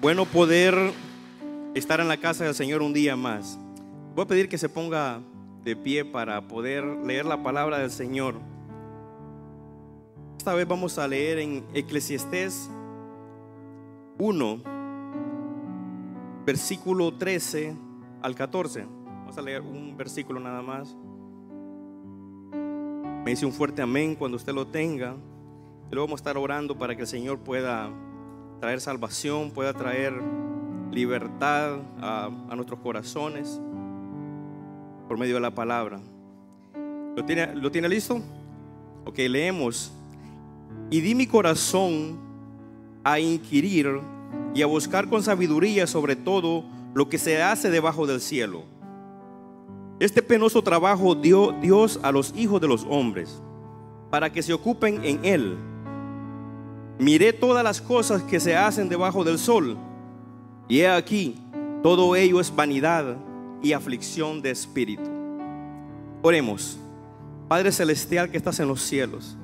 bueno poder estar en la casa del Señor un día más. Voy a pedir que se ponga de pie para poder leer la palabra del Señor. Esta vez vamos a leer en Eclesiastés 1, versículo 13 al 14. Vamos a leer un versículo nada más. Me dice un fuerte amén cuando usted lo tenga. Y luego vamos a estar orando para que el Señor pueda traer salvación, pueda traer libertad a, nuestros corazones por medio de la palabra. ¿Lo tiene, ¿Lo tiene listo? Ok, leemos. Y di mi corazón a inquirir y a buscar con sabiduría sobre todo lo que se hace debajo del cielo. Este penoso trabajo dio Dios a los hijos de los hombres para que se ocupen en él miré todas las cosas que se hacen debajo del sol, y he aquí, todo ello es vanidad y aflicción de espíritu. Oremos, Padre Celestial que estás en los cielos.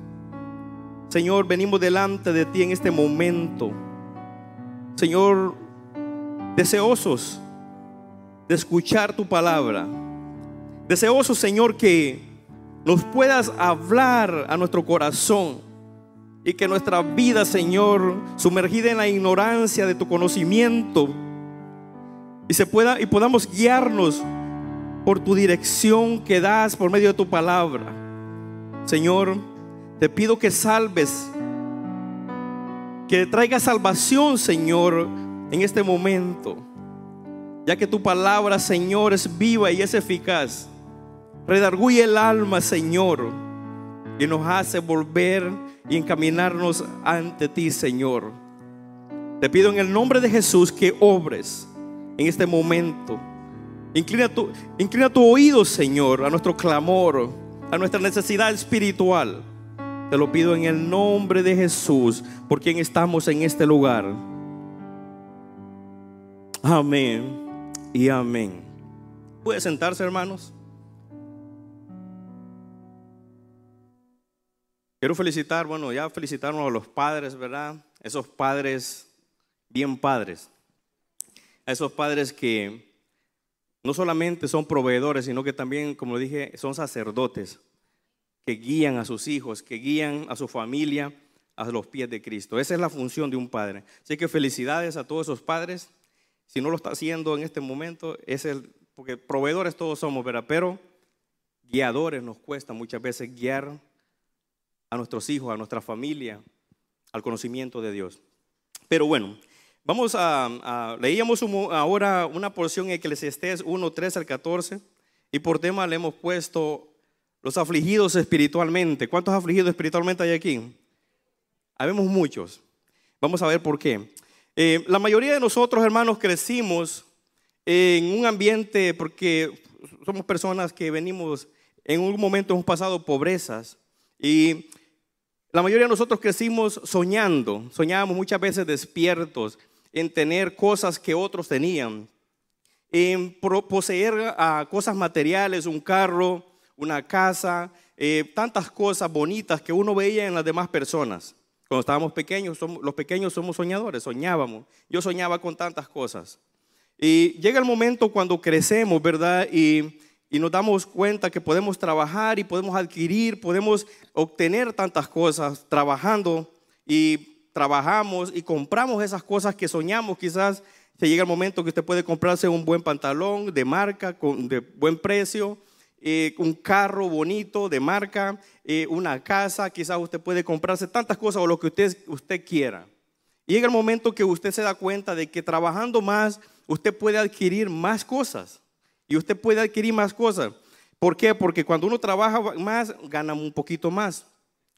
Señor, venimos delante de ti en este momento. Señor, deseosos de escuchar tu palabra. Deseosos, Señor, que nos puedas hablar a nuestro corazón y que nuestra vida, Señor, sumergida en la ignorancia de tu conocimiento, y se pueda y podamos guiarnos por tu dirección que das por medio de tu palabra. Señor, te pido que salves, que traiga salvación, Señor, en este momento, ya que tu palabra, Señor, es viva y es eficaz. Redarguye el alma, Señor, y nos hace volver y encaminarnos ante ti, Señor. Te pido en el nombre de Jesús que obres en este momento. Inclina tu, oído, Señor, a nuestro clamor, a nuestra necesidad espiritual. Te lo pido en el nombre de Jesús, por quien estamos en este lugar. Amén y amén. ¿Puede sentarse, hermanos? Quiero felicitar, bueno, ya felicitaron a los padres, ¿verdad? Esos padres, bien padres. A esos padres que no solamente son proveedores, sino que también, como dije, son sacerdotes, que guían a sus hijos, que guían a su familia a los pies de Cristo. Esa es la función de un padre. Así que felicidades a todos esos padres. Si no lo está haciendo en este momento, es el, porque proveedores todos somos, ¿verdad? Pero guiadores nos cuesta muchas veces guiar a nuestros hijos, a nuestra familia, al conocimiento de Dios. Pero bueno, vamos a, leíamos ahora una porción en Eclesiastés 1, 13 al 14, y por tema le hemos puesto los afligidos espiritualmente. ¿Cuántos afligidos espiritualmente hay aquí? Habemos muchos. Vamos a ver por qué. Eh, la mayoría de nosotros, hermanos, crecimos en un ambiente porque somos personas que venimos, en un momento hemos pasado pobrezas y la mayoría de nosotros crecimos soñando, soñábamos muchas veces despiertos en tener cosas que otros tenían, en poseer cosas materiales, un carro, una casa, eh, tantas cosas bonitas que uno veía en las demás personas. Cuando estábamos pequeños, los pequeños somos soñadores, soñábamos. Yo soñaba con tantas cosas. Y llega el momento cuando crecemos, ¿verdad? Y y nos damos cuenta que podemos trabajar y podemos adquirir, podemos obtener tantas cosas trabajando y trabajamos y compramos esas cosas que soñamos. Quizás se llega el momento que usted puede comprarse un buen pantalón de marca, con, de buen precio, eh, un carro bonito de marca, eh, una casa, quizás usted puede comprarse tantas cosas o lo que usted, usted quiera. Y llega el momento que usted se da cuenta de que trabajando más, usted puede adquirir más cosas y usted puede adquirir más cosas. ¿Por qué? Porque cuando uno trabaja más, gana un poquito más.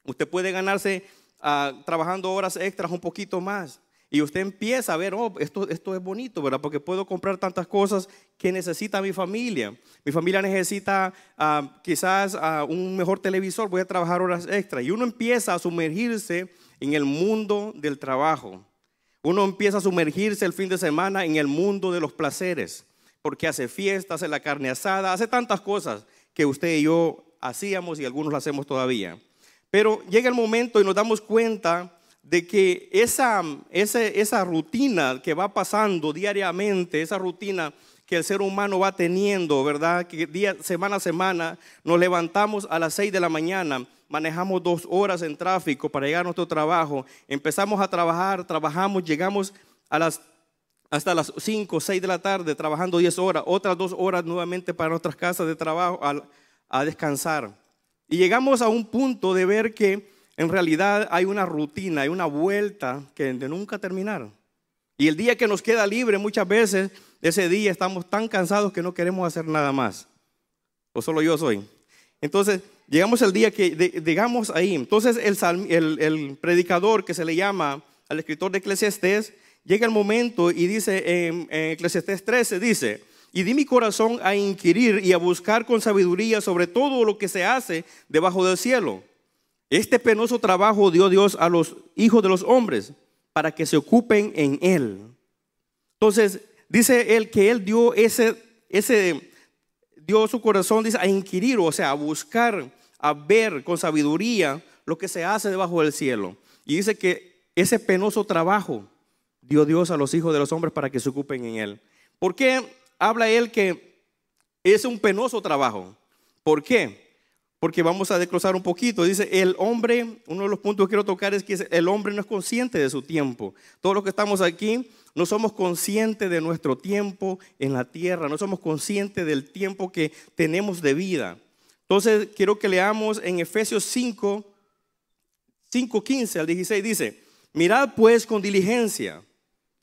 Usted puede ganarse ah, trabajando horas extras un poquito más. Y usted empieza a ver, oh, esto, esto es bonito, ¿verdad? Porque puedo comprar tantas cosas que necesita mi familia. Mi familia necesita ah, quizás ah, un mejor televisor, voy a trabajar horas extras. Y uno empieza a sumergirse en el mundo del trabajo. Uno empieza a sumergirse el fin de semana en el mundo de los placeres porque hace fiestas, hace la carne asada, hace tantas cosas que usted y yo hacíamos y algunos lo hacemos todavía. Pero llega el momento y nos damos cuenta de que esa, esa rutina que va pasando diariamente, esa rutina que el ser humano va teniendo, ¿verdad? Que día, semana a semana nos levantamos a las 6 de la mañana, manejamos dos horas en tráfico para llegar a nuestro trabajo, empezamos a trabajar, trabajamos, llegamos a las, hasta las 5, 6 de la tarde trabajando 10 horas, otras dos horas nuevamente para nuestras casas de trabajo a, descansar. Y llegamos a un punto de ver que en realidad hay una rutina, hay una vuelta que de nunca terminar. Y el día que nos queda libre muchas veces ese día estamos tan cansados que no queremos hacer nada más. O solo yo soy. Entonces, llegamos al día que llegamos ahí. Entonces, el, el, predicador que se le llama al escritor de Eclesiastés, llega el momento y dice en, en Eclesiastés 13, dice, y di mi corazón a inquirir y a buscar con sabiduría sobre todo lo que se hace debajo del cielo. Este penoso trabajo dio Dios a los hijos de los hombres para que se ocupen en él. Entonces, Dice él que él dio ese, ese, dio su corazón, dice, a inquirir, o sea, a buscar, a ver con sabiduría lo que se hace debajo del cielo. Y dice que ese penoso trabajo dio Dios a los hijos de los hombres para que se ocupen en él. ¿Por qué habla él que es un penoso trabajo? ¿Por qué? Porque vamos a desglosar un poquito. Dice, el hombre, uno de los puntos que quiero tocar es que el hombre no es consciente de su tiempo. Todos los que estamos aquí no somos conscientes de nuestro tiempo en la tierra, no somos conscientes del tiempo que tenemos de vida. Entonces, quiero que leamos en Efesios 5, 5, 15 al 16, dice, mirad pues con diligencia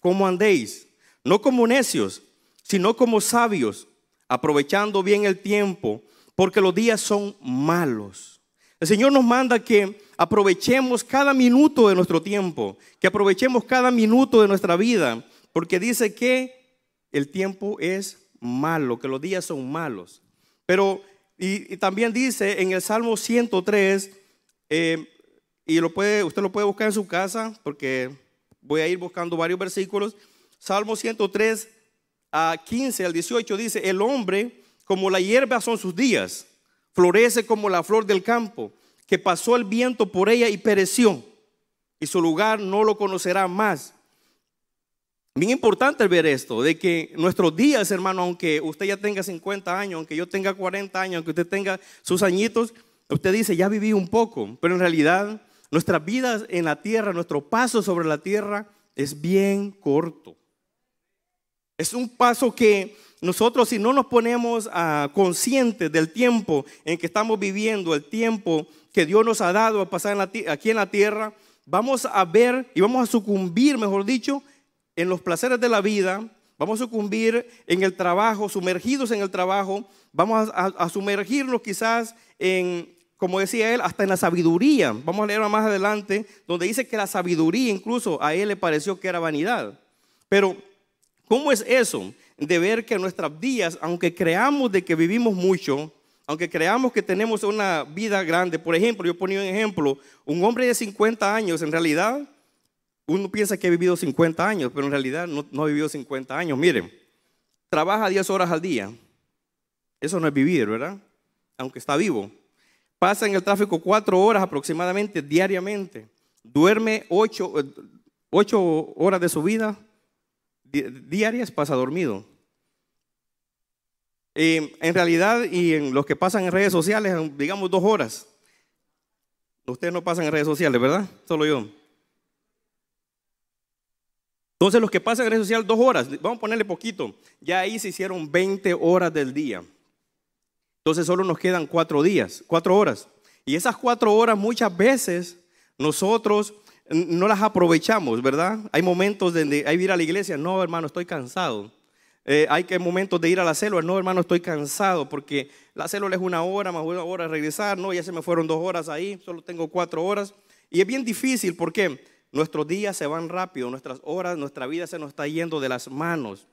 cómo andéis, no como necios, sino como sabios, aprovechando bien el tiempo, porque los días son malos. El Señor nos manda que aprovechemos cada minuto de nuestro tiempo, que aprovechemos cada minuto de nuestra vida, porque dice que el tiempo es malo, que los días son malos. Pero, y, también dice en el Salmo 103, eh, y lo puede, usted lo puede buscar en su casa, porque voy a ir buscando varios versículos. Salmo 103 a 15 al 18 dice, el hombre como la hierba son sus días, florece como la flor del campo que pasó el viento por ella y pereció, y su lugar no lo conocerá más. Bien importante ver esto, de que nuestros días, hermano, aunque usted ya tenga 50 años, aunque yo tenga 40 años, aunque usted tenga sus añitos, usted dice, ya viví un poco, pero en realidad nuestras vidas en la tierra, nuestro paso sobre la tierra es bien corto. Es un paso que nosotros si no nos ponemos ah, conscientes del tiempo en que estamos viviendo, el tiempo que Dios nos ha dado a pasar aquí en la tierra, vamos a ver y vamos a sucumbir, mejor dicho, en los placeres de la vida, vamos a sucumbir en el trabajo, sumergidos en el trabajo, vamos a, sumergirnos quizás en, como decía él, hasta en la sabiduría. Vamos a leer más adelante, donde dice que la sabiduría incluso a él le pareció que era vanidad. Pero, ¿cómo es eso? De ver que nuestras días, aunque creamos de que vivimos mucho, aunque creamos que tenemos una vida grande, por ejemplo, yo ponía un ejemplo, un hombre de 50 años, en realidad, uno piensa que ha vivido 50 años, pero en realidad no, ha vivido 50 años. Miren, trabaja 10 horas al día. Eso no es vivir, ¿verdad? Aunque está vivo. Pasa en el tráfico 4 horas aproximadamente diariamente. Duerme 8, 8 horas de su vida diarias, pasa dormido. Eh, en realidad, y en los que pasan en redes sociales, digamos dos horas. Ustedes no pasan en redes sociales, ¿verdad? Solo yo. Entonces, los que pasan en redes sociales dos horas, vamos a ponerle poquito, ya ahí se hicieron 20 horas del día. Entonces, solo nos quedan cuatro días, cuatro horas. Y esas cuatro horas muchas veces nosotros no las aprovechamos, ¿verdad? Hay momentos donde hay que ir a la iglesia, no, hermano, estoy cansado. Eh, hay que momentos de ir a la célula, no hermano, estoy cansado porque la célula es una hora, más una hora regresar, no, ya se me fueron dos horas ahí, solo tengo cuatro horas. Y es bien difícil porque nuestros días se van rápido, nuestras horas, nuestra vida se nos está yendo de las manos.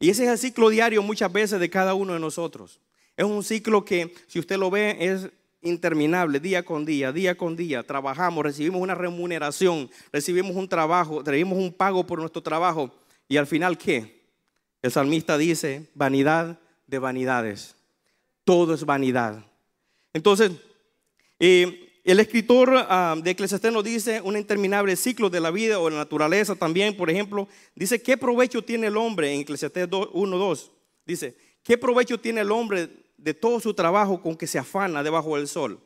Y ese es el ciclo diario muchas veces de cada uno de nosotros. Es un ciclo que, si usted lo ve, es interminable, día con día, día con día. Trabajamos, recibimos una remuneración, recibimos un trabajo, recibimos un pago por nuestro trabajo. Y al final, ¿qué? El salmista dice, vanidad de vanidades. Todo es vanidad. Entonces, eh, El escritor ah, de Eclesiastés nos dice un interminable ciclo de la vida o de la naturaleza también, por ejemplo, dice, ¿qué provecho tiene el hombre? En Eclesiastés 1.2 dice, ¿qué provecho tiene el hombre de todo su trabajo con que se afana debajo del sol?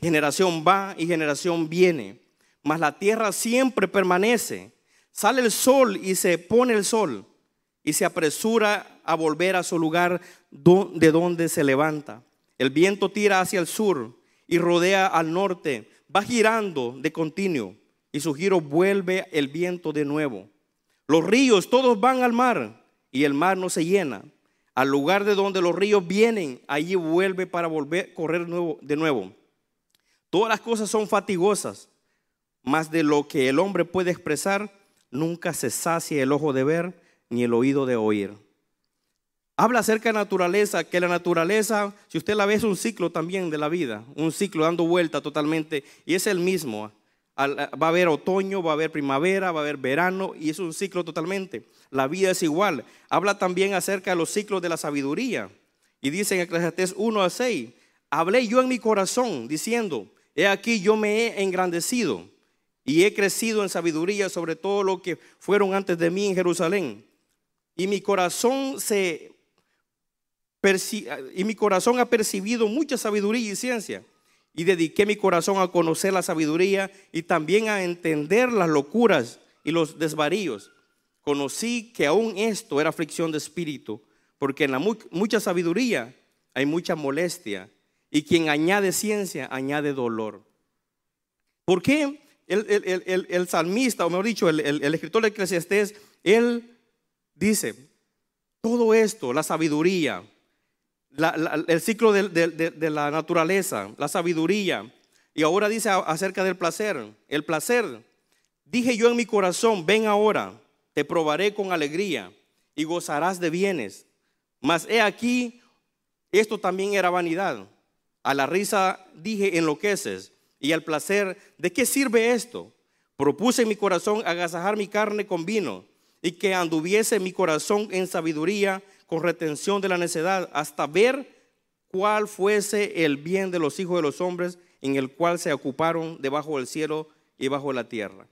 Generación va y generación viene, mas la tierra siempre permanece. Sale el sol y se pone el sol y se apresura a volver a su lugar de donde se levanta. El viento tira hacia el sur y rodea al norte, va girando de continuo y su giro vuelve el viento de nuevo. Los ríos todos van al mar y el mar no se llena. Al lugar de donde los ríos vienen, allí vuelve para volver a correr de nuevo. Todas las cosas son fatigosas, más de lo que el hombre puede expresar, nunca se sacia el ojo de ver ni el oído de oír. Habla acerca de naturaleza, que la naturaleza, si usted la ve, es un ciclo también de la vida, un ciclo dando vuelta totalmente, y es el mismo. Va a haber otoño, va a haber primavera, va a haber verano, y es un ciclo totalmente. La vida es igual. Habla también acerca de los ciclos de la sabiduría. Y dice en Eclesiastés 1 a 6, hablé yo en mi corazón diciendo, he aquí yo me he engrandecido y he crecido en sabiduría sobre todo lo que fueron antes de mí en Jerusalén. Y mi corazón se y mi corazón ha percibido mucha sabiduría y ciencia. Y dediqué mi corazón a conocer la sabiduría y también a entender las locuras y los desvaríos. Conocí que aún esto era aflicción de espíritu, porque en la mucha sabiduría hay mucha molestia, y quien añade ciencia añade dolor. ¿Por qué el, salmista, o mejor dicho, el, escritor de Eclesiastés, él dice, todo esto, la sabiduría, el ciclo de, la naturaleza, la sabiduría. Y ahora dice acerca del placer. El placer, dije yo en mi corazón, ven ahora, te probaré con alegría y gozarás de bienes. Mas he aquí, esto también era vanidad. A la risa dije, enloqueces. Y al placer, ¿de qué sirve esto? Propuse en mi corazón agasajar mi carne con vino y que anduviese mi corazón en sabiduría con retención de la necedad, hasta ver cuál fuese el bien de los hijos de los hombres en el cual se ocuparon debajo del cielo y bajo la tierra.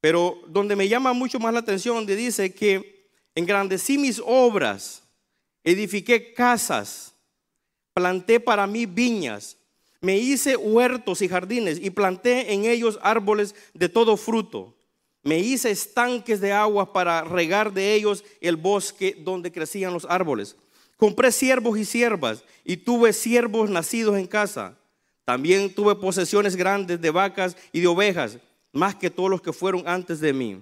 Pero donde me llama mucho más la atención, dice que engrandecí mis obras, edifiqué casas, planté para mí viñas, me hice huertos y jardines y planté en ellos árboles de todo fruto. Me hice estanques de agua para regar de ellos el bosque donde crecían los árboles. Compré siervos y siervas y tuve siervos nacidos en casa. También tuve posesiones grandes de vacas y de ovejas, más que todos los que fueron antes de mí.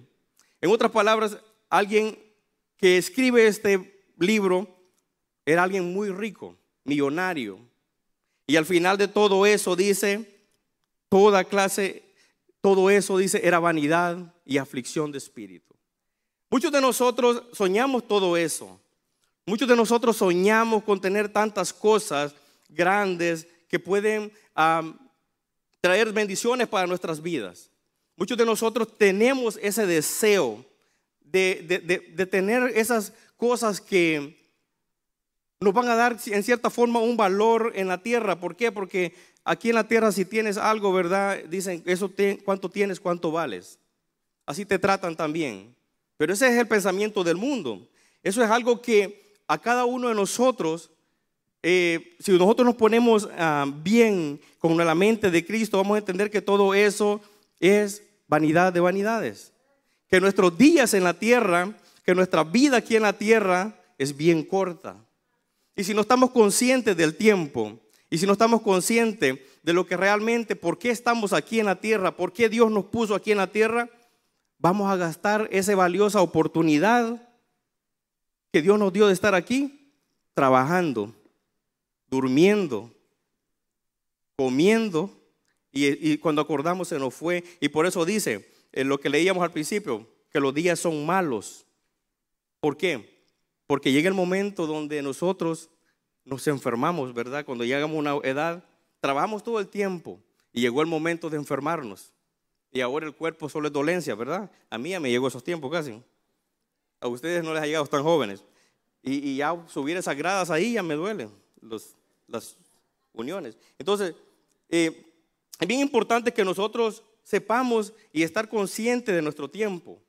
En otras palabras, alguien que escribe este libro era alguien muy rico, millonario. Y al final de todo eso dice, toda clase todo eso, dice, era vanidad y aflicción de espíritu. Muchos de nosotros soñamos todo eso. Muchos de nosotros soñamos con tener tantas cosas grandes que pueden traer bendiciones para nuestras vidas. Muchos de nosotros tenemos ese deseo de, de tener esas cosas que nos van a dar en cierta forma un valor en la tierra. ¿Por qué? Porque aquí en la tierra si tienes algo, ¿verdad? Dicen, eso cuánto tienes, cuánto vales. Así te tratan también. Pero ese es el pensamiento del mundo. Eso es algo que a cada uno de nosotros, eh, si nosotros nos ponemos ah, bien con la mente de Cristo, vamos a entender que todo eso es vanidad de vanidades. Que nuestros días en la tierra, que nuestra vida aquí en la tierra es bien corta. Y si no estamos conscientes del tiempo, y si no estamos conscientes de lo que realmente, por qué estamos aquí en la tierra, por qué Dios nos puso aquí en la tierra, vamos a gastar esa valiosa oportunidad que Dios nos dio de estar aquí, trabajando, durmiendo, comiendo, y, cuando acordamos se nos fue. Y por eso dice, en lo que leíamos al principio, que los días son malos. ¿Por qué? Porque llega el momento donde nosotros nos enfermamos, ¿verdad? Cuando llegamos a una edad, trabajamos todo el tiempo y llegó el momento de enfermarnos. Y ahora el cuerpo solo es dolencia, ¿verdad? A mí ya me llegó esos tiempos casi. A ustedes no les ha llegado tan jóvenes. Y, ya subir esas gradas ahí ya me duelen las uniones. Entonces, eh, es bien importante que nosotros sepamos y estar conscientes de nuestro tiempo,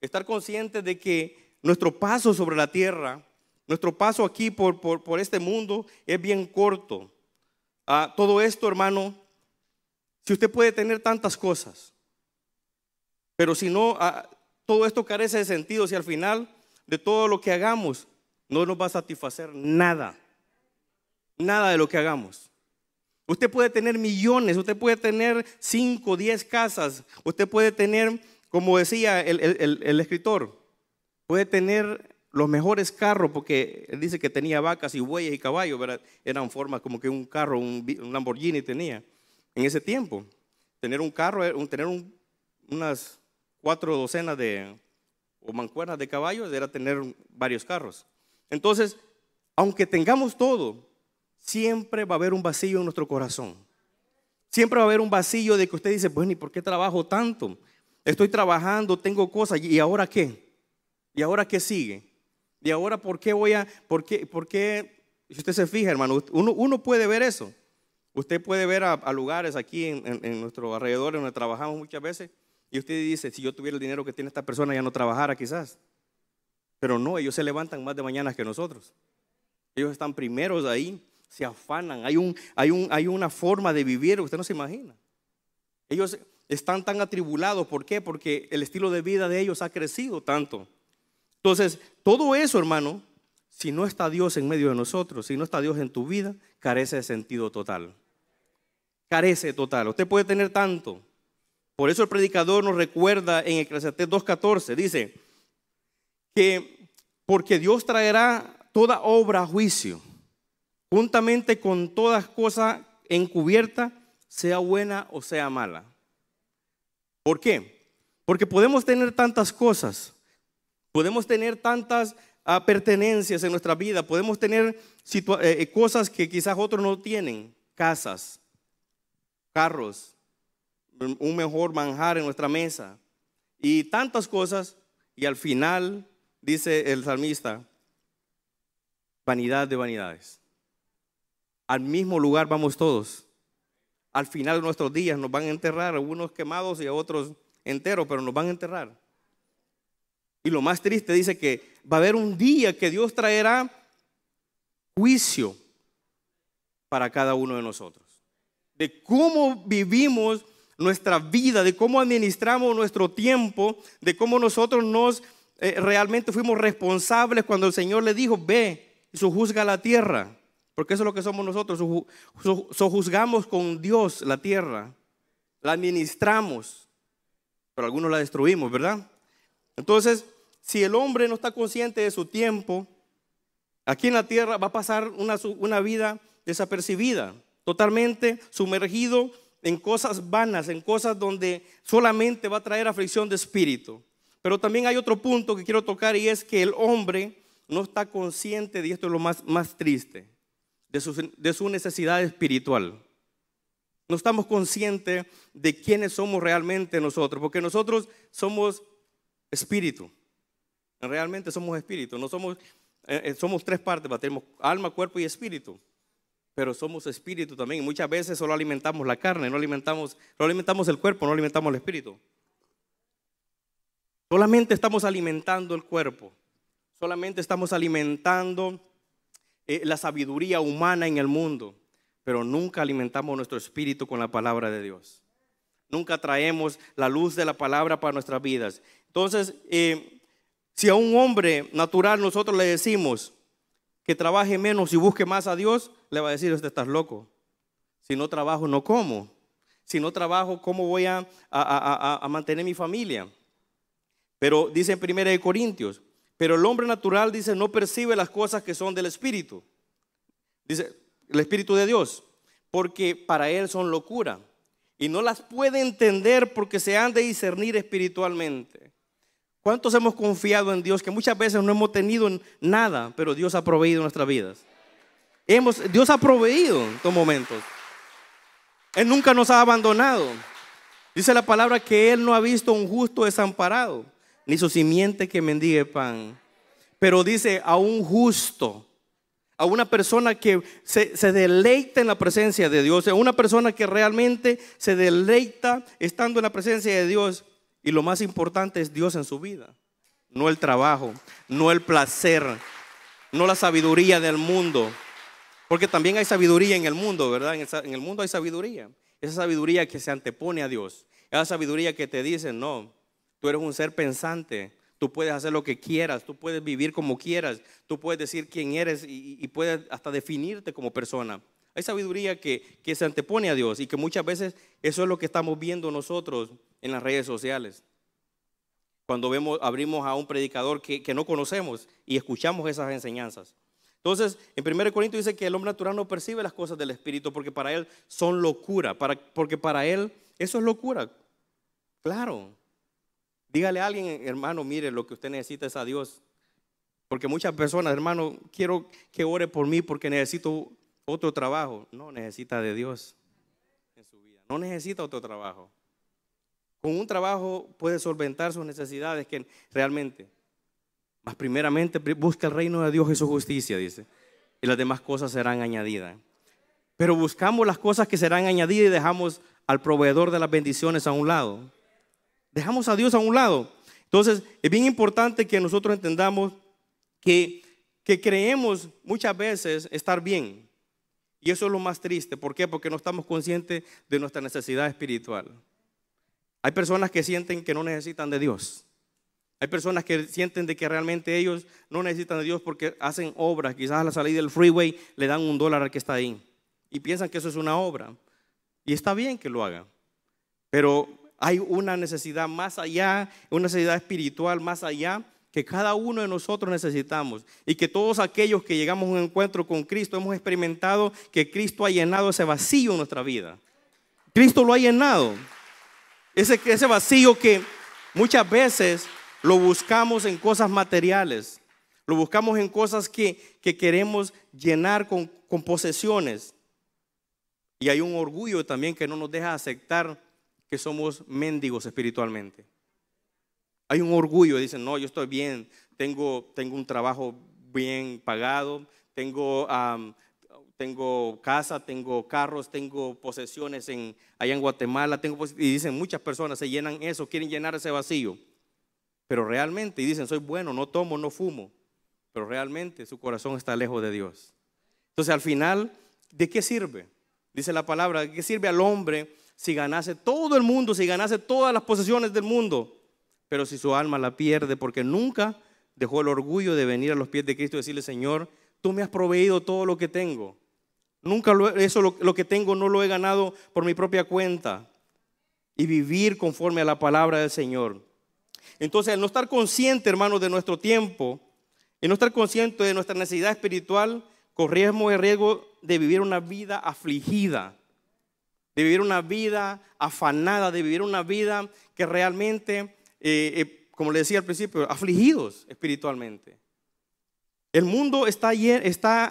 estar conscientes de que nuestro paso sobre la tierra, nuestro paso aquí por, por, este mundo es bien corto. Ah, todo esto, hermano, si usted puede tener tantas cosas, pero si no, ah, todo esto carece de sentido si al final de todo lo que hagamos no nos va a satisfacer nada. Nada de lo que hagamos. Usted puede tener millones, usted puede tener 5, 10 casas, usted puede tener, como decía el, escritor, puede tener los mejores carros, porque él dice que tenía vacas y bueyes y caballos, eran formas como que un carro, un, Lamborghini tenía en ese tiempo. Tener un carro, tener unas cuatro docenas de, o mancuernas de caballos, era tener varios carros. Entonces, aunque tengamos todo, siempre va a haber un vacío en nuestro corazón. Siempre va a haber un vacío de que usted dice, bueno, ¿y por qué trabajo tanto? Estoy trabajando, tengo cosas, ¿y ahora qué? ¿Y ahora qué sigue? ¿Y ahora por qué voy a, por qué, por qué? Si usted se fija, hermano, uno, puede ver eso. Usted puede ver a, lugares aquí en, en, nuestro alrededor donde trabajamos muchas veces y usted dice, si yo tuviera el dinero que tiene esta persona ya no trabajara quizás. Pero no, ellos se levantan más de mañana que nosotros. Ellos están primeros ahí se afanan, hay, un, hay, un, hay una forma de vivir, usted no se imagina. Ellos están tan atribulados, ¿por qué? Porque el estilo de vida de ellos ha crecido tanto. Entonces, todo eso, hermano, si no está Dios en medio de nosotros, si no está Dios en tu vida, carece de sentido total. Carece total. Usted puede tener tanto. Por eso el predicador nos recuerda en Eclesiastés 2.14, dice que porque Dios traerá toda obra a juicio juntamente con todas cosas encubiertas, sea buena o sea mala. ¿Por qué? Porque podemos tener tantas cosas, podemos tener tantas ah, pertenencias en nuestra vida, podemos tener eh, eh, cosas que quizás otros no tienen, casas, carros, un mejor manjar en nuestra mesa y tantas cosas y al final dice el salmista, vanidad de vanidades al mismo lugar vamos todos. Al final de nuestros días nos van a enterrar, a unos quemados y a otros enteros, pero nos van a enterrar. Y lo más triste dice que va a haber un día que Dios traerá juicio para cada uno de nosotros. De cómo vivimos nuestra vida, de cómo administramos nuestro tiempo, de cómo nosotros nos eh, realmente fuimos responsables cuando el Señor le dijo, ve y juzga la tierra. Porque eso es lo que somos nosotros. Sojuzgamos con Dios la tierra. La administramos. Pero algunos la destruimos, ¿verdad? Entonces, si el hombre no está consciente de su tiempo, aquí en la tierra va a pasar una, una vida desapercibida, totalmente sumergido en cosas vanas, en cosas donde solamente va a traer aflicción de espíritu. Pero también hay otro punto que quiero tocar y es que el hombre no está consciente, y esto es lo más, más triste, de su, necesidad espiritual. No estamos conscientes de quiénes somos realmente nosotros, porque nosotros somos espíritu. Realmente somos espíritu, no somos, eh, eh, somos tres partes, tenemos alma, cuerpo y espíritu. Pero somos espíritu también. Y muchas veces solo alimentamos la carne, no alimentamos, no alimentamos el cuerpo, no alimentamos el espíritu. Solamente estamos alimentando el cuerpo. Solamente estamos alimentando eh, la sabiduría humana en el mundo, pero nunca alimentamos nuestro espíritu con la palabra de Dios. Nunca traemos la luz de la palabra para nuestras vidas. Entonces, eh, si a un hombre natural nosotros le decimos que trabaje menos y busque más a Dios, le va a decir, usted estás loco. Si no trabajo, no como. Si no trabajo, ¿cómo voy a, a, mantener mi familia? Pero dice en 1 Corintios, pero el hombre natural dice, no percibe las cosas que son del Espíritu. Dice, el Espíritu de Dios, porque para él son locura. Y no las puede entender porque se han de discernir espiritualmente. ¿Cuántos hemos confiado en Dios que muchas veces no hemos tenido nada, pero Dios ha proveído nuestras vidas? Dios ha proveído en estos momentos. Él nunca nos ha abandonado. Dice la palabra que Él no ha visto un justo desamparado ni su simiente que mendigue pan. Pero dice a un justo, a una persona que se, se, deleita en la presencia de Dios, a una persona que realmente se deleita estando en la presencia de Dios. Y lo más importante es Dios en su vida, no el trabajo, no el placer, no la sabiduría del mundo. Porque también hay sabiduría en el mundo, ¿verdad? En el mundo hay sabiduría. Esa sabiduría que se antepone a Dios. Esa sabiduría que te dice, no, tú eres un ser pensante, tú puedes hacer lo que quieras, tú puedes vivir como quieras, tú puedes decir quién eres y, puedes hasta definirte como persona. Hay sabiduría que, que se antepone a Dios y que muchas veces eso es lo que estamos viendo nosotros en las redes sociales. Cuando vemos, abrimos a un predicador que, no conocemos y escuchamos esas enseñanzas. Entonces, en 1 Corintios dice que el hombre natural no percibe las cosas del Espíritu porque para él son locura, porque para él eso es locura. Claro. Dígale a alguien, hermano, mire, lo que usted necesita es a Dios. Porque muchas personas, hermano, quiero que ore por mí porque necesito otro trabajo. No, necesita de Dios en su vida. No necesita otro trabajo. Con un trabajo puede solventar sus necesidades que realmente más primeramente busca el reino de Dios y su justicia, dice. Y las demás cosas serán añadidas. Pero buscamos las cosas que serán añadidas y dejamos al proveedor de las bendiciones a un lado. Dejamos a Dios a un lado. Entonces, es bien importante que nosotros entendamos que, que creemos muchas veces estar bien. Y eso es lo más triste. ¿Por qué? Porque no estamos conscientes de nuestra necesidad espiritual. Hay personas que sienten que no necesitan de Dios. Hay personas que sienten de que realmente ellos no necesitan de Dios porque hacen obras. Quizás a la salida del freeway le dan un dólar al que está ahí. Y piensan que eso es una obra. Y está bien que lo hagan. Pero hay una necesidad más allá, una necesidad espiritual más allá que cada uno de nosotros necesitamos. Y que todos aquellos que llegamos a un encuentro con Cristo hemos experimentado que Cristo ha llenado ese vacío en nuestra vida. Cristo lo ha llenado. Ese, ese vacío que muchas veces lo buscamos en cosas materiales, lo buscamos en cosas que, queremos llenar con, con posesiones. Y hay un orgullo también que no nos deja aceptar que somos mendigos espiritualmente. Hay un orgullo, dicen, no, yo estoy bien, tengo, tengo un trabajo bien pagado, tengo, tengo casa, tengo carros, tengo posesiones en, allá en Guatemala, tengo, y dicen muchas personas se llenan eso, quieren llenar ese vacío. Pero realmente, y dicen, soy bueno, no tomo, no fumo. Pero realmente su corazón está lejos de Dios. Entonces al final, ¿de qué sirve? Dice la palabra, ¿de qué sirve al hombre si ganase todo el mundo, si ganase todas las posesiones del mundo? Pero si su alma la pierde porque nunca dejó el orgullo de venir a los pies de Cristo y decirle, Señor, tú me has proveído todo lo que tengo. Nunca eso lo, lo que tengo no lo he ganado por mi propia cuenta. Y vivir conforme a la palabra del Señor. Entonces, al no estar consciente, hermanos, de nuestro tiempo, y no estar consciente de nuestra necesidad espiritual, corremos el riesgo de vivir una vida afligida, de vivir una vida afanada, de vivir una vida que realmente, eh, eh, como le decía al principio, afligidos espiritualmente. El mundo está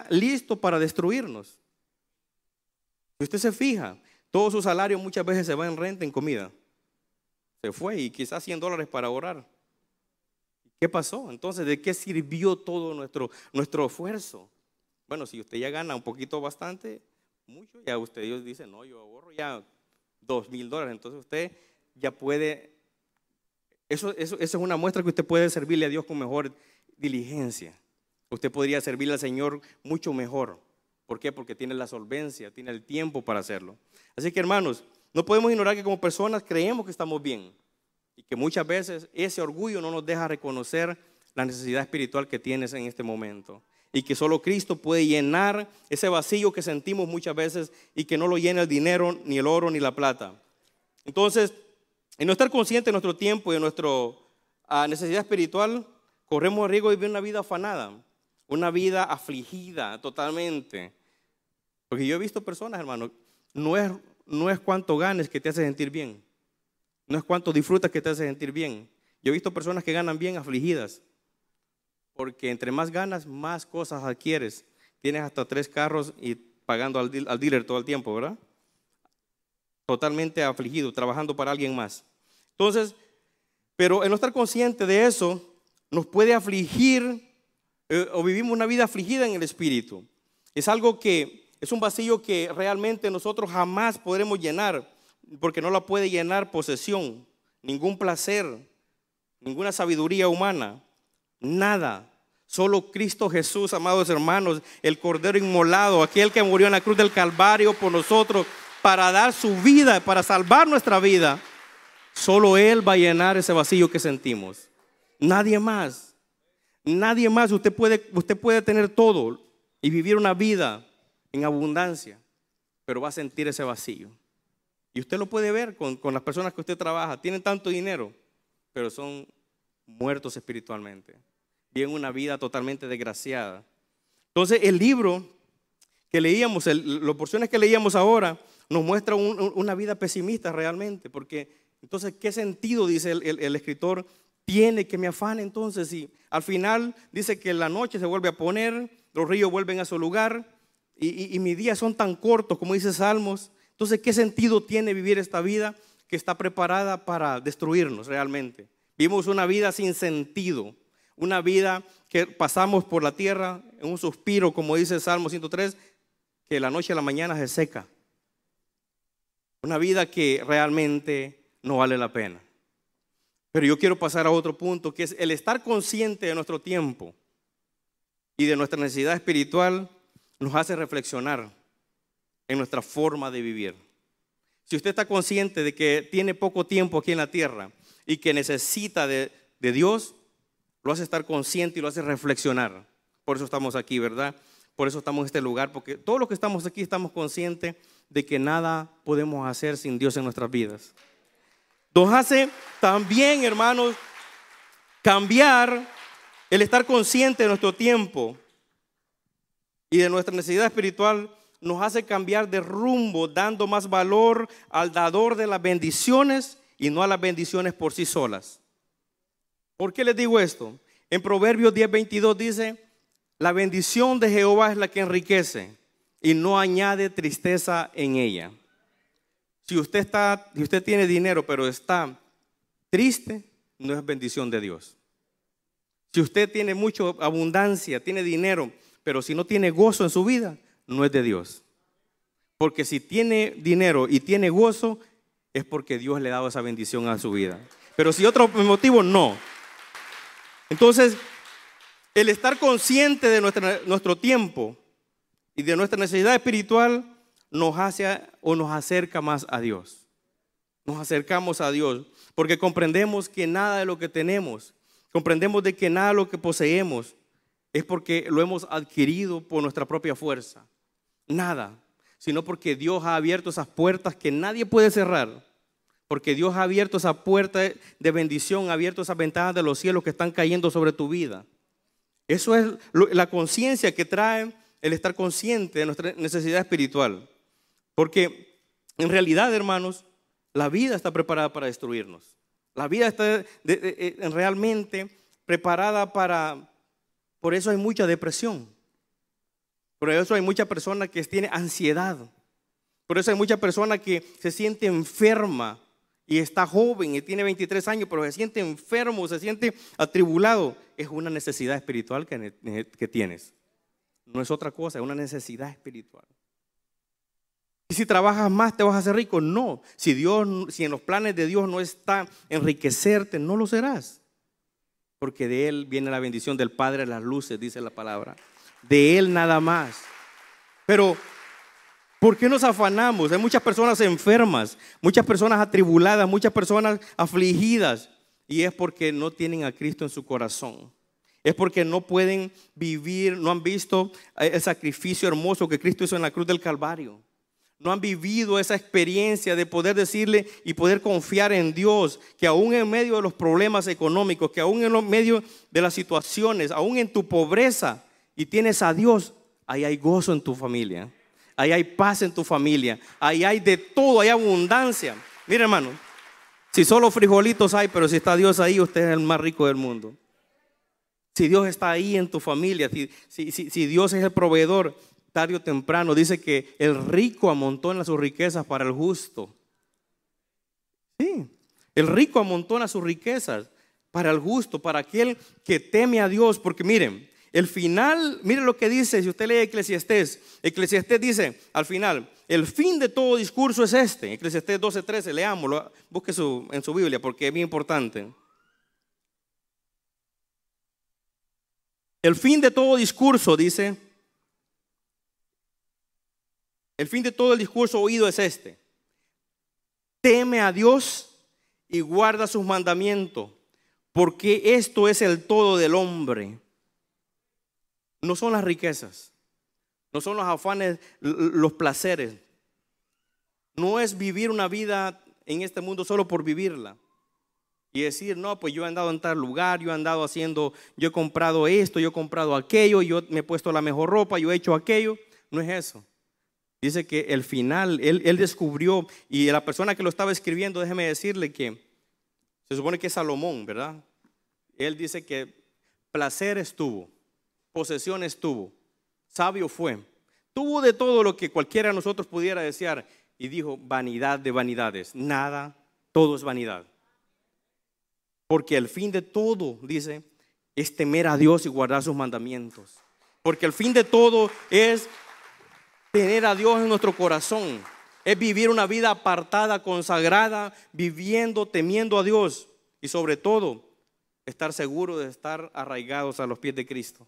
listo para destruirnos. Si usted se fija, todo su salario muchas veces se va en renta, en comida se fue y quizás 100 dólares para orar. ¿Qué pasó? Entonces, ¿de qué sirvió todo nuestro, nuestro esfuerzo? Bueno, si usted ya gana un poquito bastante, mucho, ya usted dice, no, yo ahorro ya dos mil dólares. Entonces usted ya puede, eso, eso, eso es una muestra que usted puede servirle a Dios con mejor diligencia. Usted podría servirle al Señor mucho mejor. ¿Por qué? Porque tiene la solvencia, tiene el tiempo para hacerlo. Así que hermanos, no podemos ignorar que como personas creemos que estamos bien y que muchas veces ese orgullo no nos deja reconocer la necesidad espiritual que tienes en este momento y que solo Cristo puede llenar ese vacío que sentimos muchas veces y que no lo llena el dinero, ni el oro, ni la plata. Entonces, en no estar consciente de nuestro tiempo y de nuestra ah, necesidad espiritual, corremos el riesgo de vivir una vida afanada, una vida afligida totalmente. Porque yo he visto personas, hermano, no es no es cuánto ganes que te hace sentir bien. No es cuánto disfrutas que te hace sentir bien. Yo he visto personas que ganan bien afligidas. Porque entre más ganas, más cosas adquieres. Tienes hasta tres carros y pagando al, dealer todo el tiempo, ¿verdad? Totalmente afligido, trabajando para alguien más. Entonces, pero el no estar consciente de eso nos puede afligir o vivimos una vida afligida en el espíritu. Es algo que es un vacío que realmente nosotros jamás podremos llenar, porque no la puede llenar posesión, ningún placer, ninguna sabiduría humana, nada. Solo Cristo Jesús, amados hermanos, el Cordero inmolado, aquel que murió en la cruz del Calvario por nosotros para dar su vida, para salvar nuestra vida. Solo Él va a llenar ese vacío que sentimos. Nadie más. Nadie más. Usted puede, usted puede tener todo y vivir una vida en abundancia, pero va a sentir ese vacío. Y usted lo puede ver con, con las personas que usted trabaja. Tienen tanto dinero, pero son muertos espiritualmente. Viven una vida totalmente desgraciada. Entonces el libro que leíamos, las porciones que leíamos ahora, nos muestra una vida pesimista realmente, porque entonces, ¿qué sentido, dice el, escritor, tiene que me afane entonces? Y al final dice que la noche se vuelve a poner, los ríos vuelven a su lugar, y, y mis días son tan cortos, como dice Salmos. Entonces, ¿qué sentido tiene vivir esta vida que está preparada para destruirnos realmente? Vivimos una vida sin sentido, una vida que pasamos por la tierra en un suspiro, como dice Salmo 103, que la noche a la mañana se seca. Una vida que realmente no vale la pena. Pero yo quiero pasar a otro punto, que es el estar consciente de nuestro tiempo y de nuestra necesidad espiritual nos hace reflexionar en nuestra forma de vivir. Si usted está consciente de que tiene poco tiempo aquí en la tierra y que necesita de, Dios, lo hace estar consciente y lo hace reflexionar. Por eso estamos aquí, ¿verdad? Por eso estamos en este lugar, porque todos los que estamos aquí estamos conscientes de que nada podemos hacer sin Dios en nuestras vidas. Nos hace también, hermanos, cambiar el estar consciente de nuestro tiempo y de nuestra necesidad espiritual, nos hace cambiar de rumbo, dando más valor al dador de las bendiciones y no a las bendiciones por sí solas. ¿Por qué les digo esto? En Proverbios 10:22 dice, la bendición de Jehová es la que enriquece y no añade tristeza en ella. Si usted está, si usted tiene dinero pero está triste, no es bendición de Dios. Si usted tiene mucha abundancia, tiene dinero, pero si no tiene gozo en su vida, no es de Dios. Porque si tiene dinero y tiene gozo, es porque Dios le ha dado esa bendición a su vida. Pero si otro motivo, no. Entonces, el estar consciente de nuestro tiempo y de nuestra necesidad espiritual nos hace o nos acerca más a Dios. Nos acercamos a Dios porque comprendemos que nada de lo que tenemos, comprendemos de que nada de lo que poseemos es porque lo hemos adquirido por nuestra propia fuerza. Nada, sino porque Dios ha abierto esas puertas que nadie puede cerrar. Porque Dios ha abierto esa puerta de bendición, ha abierto esas ventanas de los cielos que están cayendo sobre tu vida. Eso es la conciencia que trae el estar consciente de nuestra necesidad espiritual. Porque en realidad, hermanos, la vida está preparada para destruirnos. La vida está realmente preparada para... Por eso hay mucha depresión. Por eso hay mucha persona que tiene ansiedad. Por eso hay mucha persona que se siente enferma y está joven y tiene 23 años, pero se siente enfermo, se siente atribulado, es una necesidad espiritual que, que tienes. No es otra cosa, es una necesidad espiritual. Y si trabajas más te vas a hacer rico, no. Si Dios, si en los planes de Dios no está enriquecerte, no lo serás. Porque de Él viene la bendición del Padre las luces, dice la palabra. De Él nada más. Pero ¿Por qué nos afanamos? Hay muchas personas enfermas, muchas personas atribuladas, muchas personas afligidas. Y es porque no tienen a Cristo en su corazón. Es porque no pueden vivir, no han visto el sacrificio hermoso que Cristo hizo en la cruz del Calvario. No han vivido esa experiencia de poder decirle y poder confiar en Dios, que aún en medio de los problemas económicos, que aún en medio de las situaciones, aún en tu pobreza, y tienes a Dios, ahí hay gozo en tu familia ahí hay paz en tu familia, ahí hay de todo, hay abundancia. Mira hermano, si solo frijolitos hay, pero si está Dios ahí, usted es el más rico del mundo. Si Dios está ahí en tu familia, si, si, Dios es el proveedor, temprano, dice que el rico amontona sus riquezas para el justo. Sí, el rico amontona sus riquezas para el justo, para aquel que teme a Dios, porque miren, el final, mire lo que dice, si usted lee Eclesiastés, Eclesiastés dice al final, el fin de todo discurso es este, Eclesiastés 12:13, leámoslo, busque su, en su Biblia porque es bien importante. El fin de todo discurso, dice, el fin de todo el discurso oído es este. Teme a Dios y guarda sus mandamientos, porque esto es el todo del hombre. No son las riquezas, no son los afanes, los placeres. No es vivir una vida en este mundo solo por vivirla. Y decir, no, pues yo he andado en tal lugar, yo he andado haciendo, yo he comprado esto, yo he comprado aquello, yo me he puesto la mejor ropa, yo he hecho aquello. No es eso. Dice que el final, él, él descubrió, y la persona que lo estaba escribiendo, déjeme decirle que se supone que es Salomón, ¿verdad? Él dice que placer estuvo, posesión estuvo, sabio fue, tuvo de todo lo que cualquiera de nosotros pudiera desear, y dijo, vanidad de vanidades, nada, todo es vanidad. Porque el fin de todo, dice, es temer a Dios y guardar sus mandamientos. Porque el fin de todo es tener a Dios en nuestro corazón. Es vivir una vida apartada, consagrada, viviendo, temiendo a Dios. Y sobre todo, estar seguro de estar arraigados a los pies de Cristo.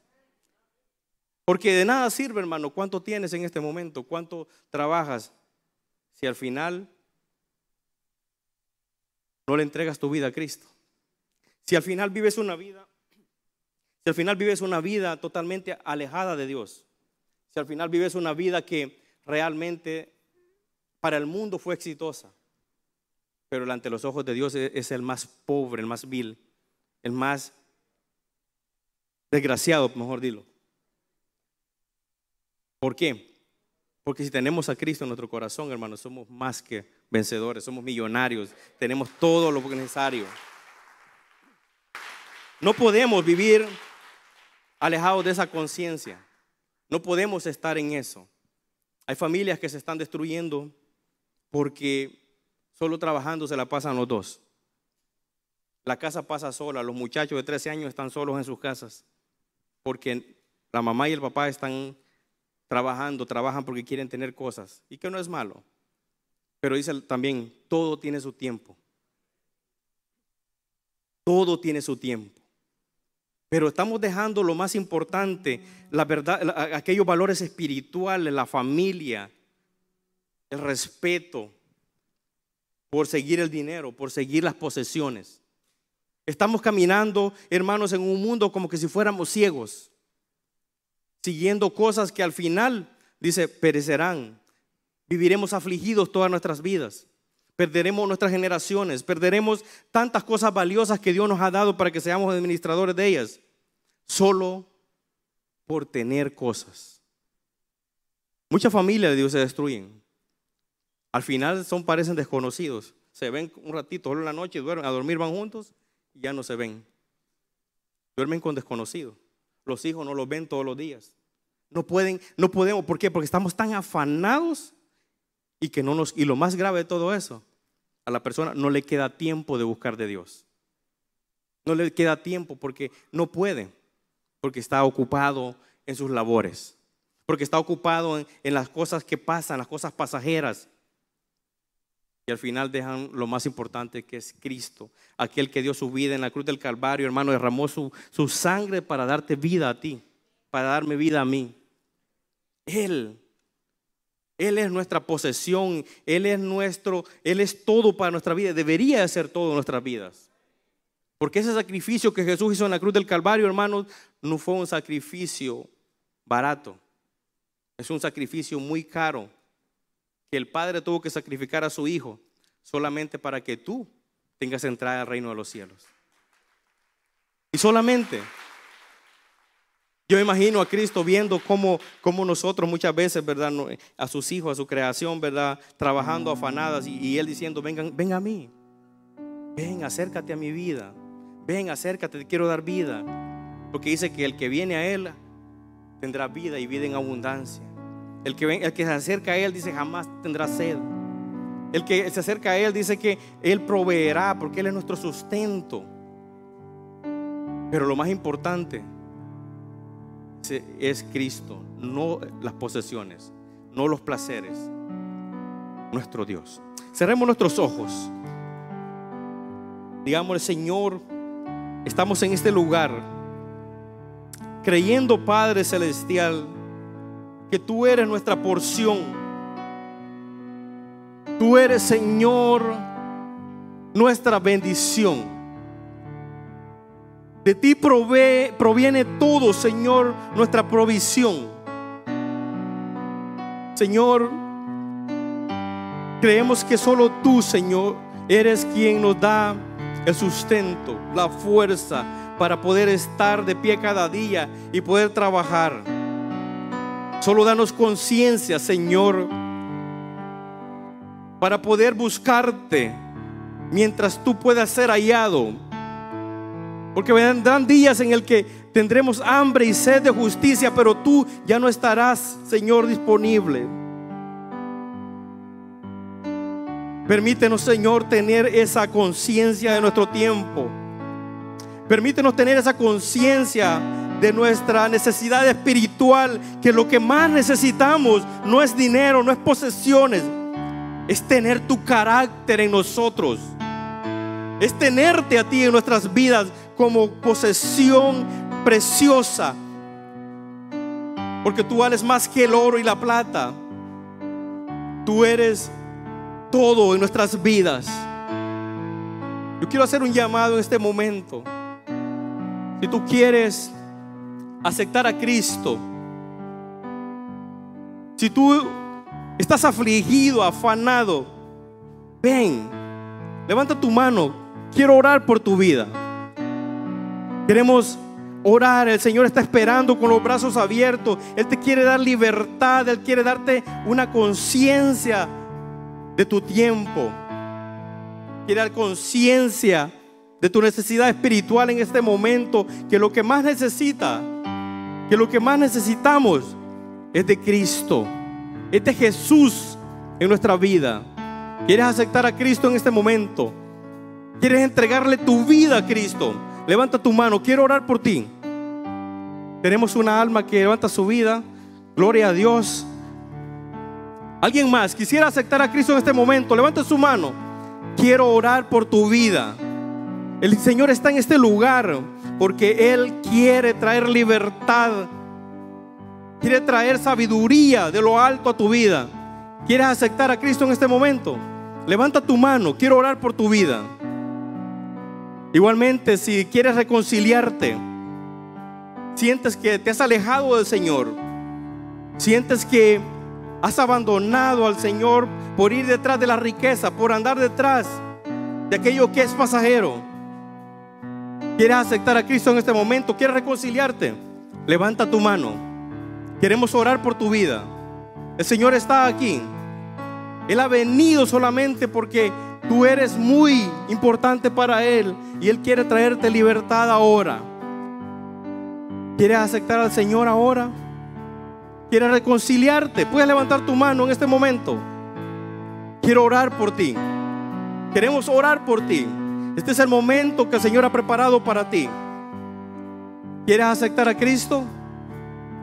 Porque de nada sirve, hermano, cuánto tienes en este momento, cuánto trabajas, si al final no le entregas tu vida a Cristo. Si al final vives una vida, si al final vives una vida totalmente alejada de Dios, si al final vives una vida que realmente para el mundo fue exitosa, pero ante los ojos de Dios es el más pobre, el más vil, el más desgraciado, mejor dilo. ¿Por qué? Porque si tenemos a Cristo en nuestro corazón, hermanos, somos más que vencedores, somos millonarios, tenemos todo lo necesario. No podemos vivir alejados de esa conciencia. No podemos estar en eso. Hay familias que se están destruyendo porque solo trabajando se la pasan los dos. La casa pasa sola, los muchachos de 13 años están solos en sus casas porque la mamá y el papá están trabajando, trabajan porque quieren tener cosas y que no es malo. Pero dice también, todo tiene su tiempo. Todo tiene su tiempo. Pero estamos dejando lo más importante, la verdad, aquellos valores espirituales, la familia, el respeto, por seguir el dinero, por seguir las posesiones. Estamos caminando, hermanos, en un mundo como que si fuéramos ciegos, siguiendo cosas que al final, dice, perecerán. Viviremos afligidos todas nuestras vidas. Perderemos nuestras generaciones, perderemos tantas cosas valiosas que Dios nos ha dado para que seamos administradores de ellas, solo por tener cosas. Muchas familias de Dios se destruyen. Al final son, parecen desconocidos. Se ven un ratito, solo en la noche, duermen, a dormir van juntos y ya no se ven. Duermen con desconocidos. Los hijos no los ven todos los días. No pueden, no podemos, ¿por qué? Porque estamos tan afanados y que no nos, y lo más grave de todo eso, a la persona no le queda tiempo de buscar de Dios. No le queda tiempo porque no puede, porque está ocupado en sus labores, porque está ocupado en, las cosas que pasan, las cosas pasajeras. Y al final dejan lo más importante que es Cristo, aquel que dio su vida en la cruz del Calvario, hermano, derramó su, su sangre para darte vida a ti, para darme vida a mí. Él él es nuestra posesión, Él es nuestro, Él es todo para nuestra vida, debería ser todo en nuestras vidas. Porque ese sacrificio que Jesús hizo en la cruz del Calvario, hermanos, no fue un sacrificio barato. Es un sacrificio muy caro que el Padre tuvo que sacrificar a su Hijo solamente para que tú tengas entrada al reino de los cielos. Y solamente yo me imagino a Cristo viendo cómo, cómo, nosotros muchas veces, ¿verdad? A sus hijos, a su creación, ¿verdad? Trabajando afanadas y, Él diciendo, vengan, ven a mí. Ven, acércate a mi vida. Ven, acércate, te quiero dar vida. Porque dice que el que viene a Él tendrá vida y vida en abundancia. El que, el que se acerca a Él dice jamás tendrá sed. El que se acerca a Él dice que Él proveerá porque Él es nuestro sustento. Pero lo más importante es Cristo, no las posesiones, no los placeres, nuestro Dios. Cerremos nuestros ojos. Digamos, Señor, estamos en este lugar creyendo, Padre Celestial, que tú eres nuestra porción. Tú eres, Señor, nuestra bendición. De ti proviene todo, Señor, nuestra provisión. Señor, creemos que solo tú, Señor, eres quien nos da el sustento, la fuerza para poder estar de pie cada día y poder trabajar. Solo danos conciencia, Señor, para poder buscarte mientras tú puedas ser hallado porque vendrán días en el que tendremos hambre y sed de justicia, pero tú ya no estarás, Señor, disponible. Permítenos, Señor, tener esa conciencia de nuestro tiempo. Permítenos tener esa conciencia de nuestra necesidad espiritual, que lo que más necesitamos no es dinero, no es posesiones, es tener tu carácter en nosotros. Es tenerte a ti en nuestras vidas como posesión preciosa. Porque tú vales más que el oro y la plata. Tú eres todo en nuestras vidas. Yo quiero hacer un llamado en este momento. Si tú quieres aceptar a Cristo, si tú estás afligido, afanado, ven, levanta tu mano. Quiero orar por tu vida. Queremos orar. El Señor está esperando con los brazos abiertos. Él te quiere dar libertad. Él quiere darte una conciencia de tu tiempo. Quiere dar conciencia de tu necesidad espiritual en este momento. Que lo que más necesita, que lo que más necesitamos es de Cristo. Es de Jesús en nuestra vida. ¿Quieres aceptar a Cristo en este momento? ¿Quieres entregarle tu vida a Cristo? Levanta tu mano, quiero orar por ti. Tenemos una alma que levanta su vida. Gloria a Dios. Alguien más quisiera aceptar a Cristo en este momento. Levanta su mano. Quiero orar por tu vida. El Señor está en este lugar porque Él quiere traer libertad. Quiere traer sabiduría de lo alto a tu vida. ¿Quieres aceptar a Cristo en este momento? Levanta tu mano. Quiero orar por tu vida. Igualmente, si quieres reconciliarte, sientes que te has alejado del Señor, sientes que has abandonado al Señor por ir detrás de la riqueza, por andar detrás de aquello que es pasajero. ¿Quieres aceptar a Cristo en este momento? ¿Quieres reconciliarte? Levanta tu mano. Queremos orar por tu vida. El Señor está aquí. Él ha venido solamente porque Tú eres muy importante para Él y Él quiere traerte libertad ahora. ¿Quieres aceptar al Señor ahora? ¿Quieres reconciliarte? Puedes levantar tu mano en este momento. Quiero orar por ti. Queremos orar por ti. Este es el momento que el Señor ha preparado para ti. ¿Quieres aceptar a Cristo?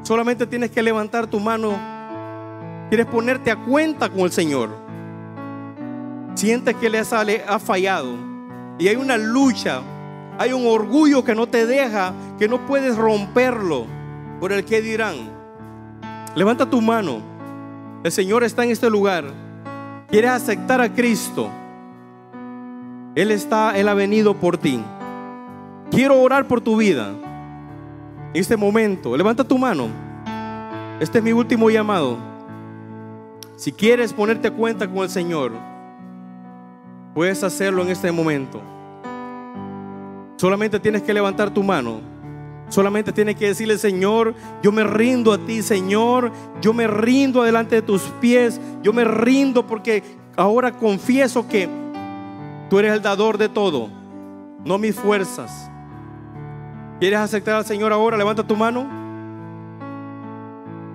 Solamente tienes que levantar tu mano. ¿Quieres ponerte a cuenta con el Señor? Sientes que le ha fallado y hay una lucha, hay un orgullo que no te deja, que no puedes romperlo por el que dirán. Levanta tu mano. El Señor está en este lugar. Quieres aceptar a Cristo. Él está, Él ha venido por ti. Quiero orar por tu vida. En este momento, levanta tu mano. Este es mi último llamado. Si quieres ponerte cuenta con el Señor, Puedes hacerlo en este momento. Solamente tienes que levantar tu mano. Solamente tienes que decirle, Señor, yo me rindo a ti, Señor. Yo me rindo delante de tus pies. Yo me rindo porque ahora confieso que tú eres el dador de todo, no mis fuerzas. ¿Quieres aceptar al Señor ahora? Levanta tu mano.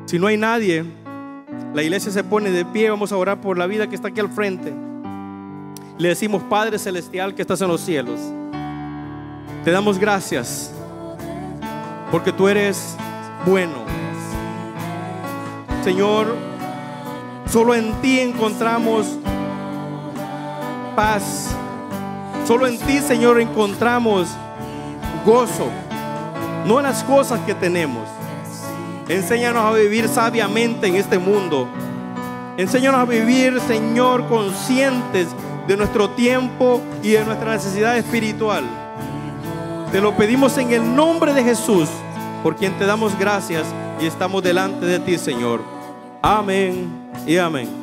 Si no hay nadie, la iglesia se pone de pie. Vamos a orar por la vida que está aquí al frente. Le decimos, Padre Celestial que estás en los cielos, te damos gracias porque tú eres bueno. Señor, solo en ti encontramos paz. Solo en ti, Señor, encontramos gozo. No en las cosas que tenemos. Enséñanos a vivir sabiamente en este mundo. Enséñanos a vivir, Señor, conscientes de nuestro tiempo y de nuestra necesidad espiritual. Te lo pedimos en el nombre de Jesús, por quien te damos gracias y estamos delante de ti, Señor. Amén y amén.